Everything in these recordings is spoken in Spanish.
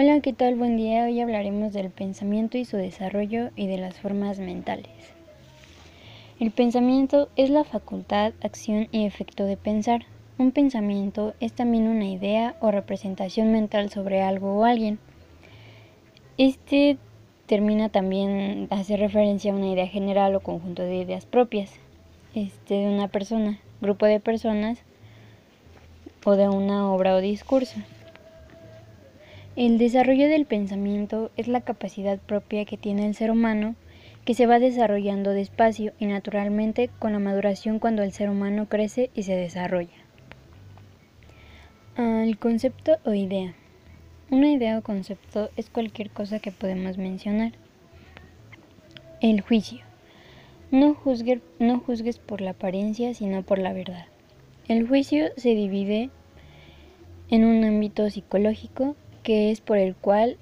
Hola, ¿qué tal? Buen día. Hoy hablaremos del pensamiento y su desarrollo y de las formas mentales. El pensamiento es la facultad, acción y efecto de pensar. Un pensamiento es también una idea o representación mental sobre algo o alguien. Este termina también hace referencia a una idea general o conjunto de ideas propias este, de una persona, grupo de personas o de una obra o discurso. El desarrollo del pensamiento es la capacidad propia que tiene el ser humano que se va desarrollando despacio y naturalmente con la maduración cuando el ser humano crece y se desarrolla. El concepto o idea. Una idea o concepto es cualquier cosa que podemos mencionar. El juicio. No, no juzgues por la apariencia, sino por la verdad. El juicio se divide en un ámbito psicológico que es por el cual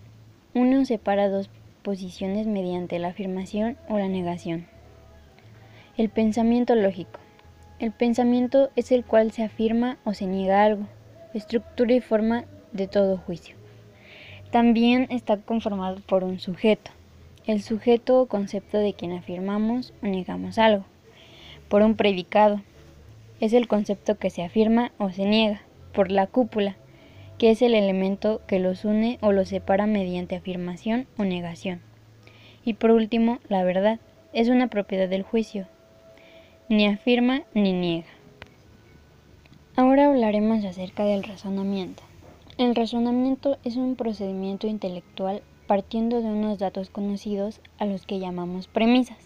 uno separa dos posiciones mediante la afirmación o la negación. El pensamiento lógico. El pensamiento es el cual se afirma o se niega algo, estructura y forma de todo juicio. También está conformado por un sujeto, el sujeto o concepto de quien afirmamos o negamos algo, por un predicado, es el concepto que se afirma o se niega, por la cúpula, que es el elemento que los une o los separa mediante afirmación o negación. Y por último, la verdad es una propiedad del juicio, ni afirma ni niega. Ahora hablaremos acerca del razonamiento. El razonamiento es un procedimiento intelectual partiendo de unos datos conocidos a los que llamamos premisas.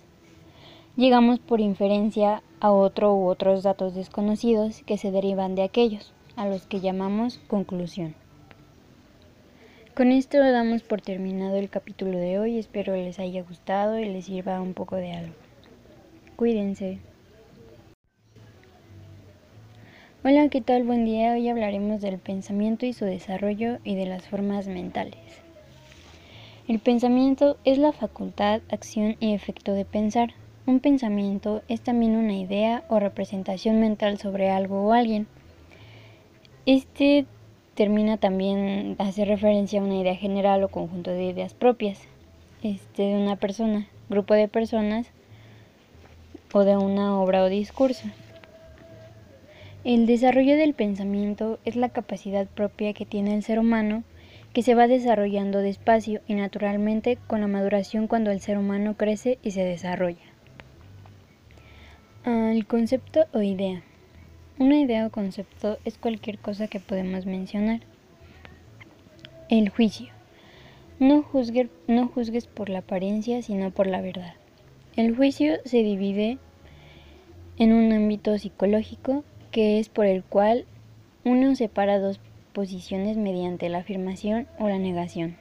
Llegamos por inferencia a otro u otros datos desconocidos que se derivan de aquellos a los que llamamos conclusión. Con esto damos por terminado el capítulo de hoy, espero les haya gustado y les sirva un poco de algo. Cuídense. Hola, ¿qué tal? Buen día. Hoy hablaremos del pensamiento y su desarrollo y de las formas mentales. El pensamiento es la facultad, acción y efecto de pensar. Un pensamiento es también una idea o representación mental sobre algo o alguien. Este termina también hace referencia a una idea general o conjunto de ideas propias este, de una persona, grupo de personas o de una obra o discurso. El desarrollo del pensamiento es la capacidad propia que tiene el ser humano que se va desarrollando despacio y naturalmente con la maduración cuando el ser humano crece y se desarrolla. El concepto o idea. Una idea o concepto es cualquier cosa que podemos mencionar. El juicio. No, no juzgues por la apariencia, sino por la verdad. El juicio se divide en un ámbito psicológico que es por el cual uno separa dos posiciones mediante la afirmación o la negación.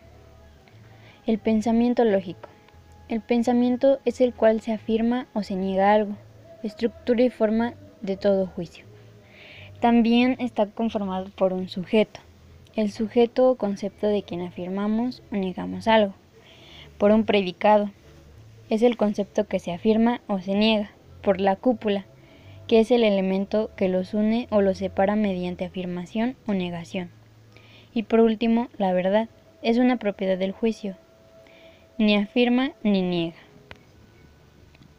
El pensamiento lógico. El pensamiento es el cual se afirma o se niega algo, estructura y forma de todo juicio. También está conformado por un sujeto, el sujeto o concepto de quien afirmamos o negamos algo, por un predicado, es el concepto que se afirma o se niega, por la cúpula, que es el elemento que los une o los separa mediante afirmación o negación. Y por último, la verdad es una propiedad del juicio, ni afirma ni niega.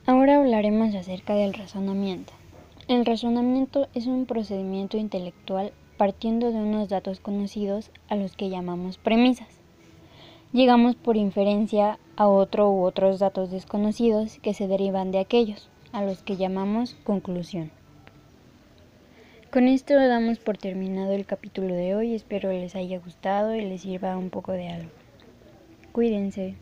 Ahora hablaremos acerca del razonamiento. El razonamiento es un procedimiento intelectual partiendo de unos datos conocidos a los que llamamos premisas. Llegamos por inferencia a otro u otros datos desconocidos que se derivan de aquellos, a los que llamamos conclusión. Con esto damos por terminado el capítulo de hoy, espero les haya gustado y les sirva un poco de algo. Cuídense.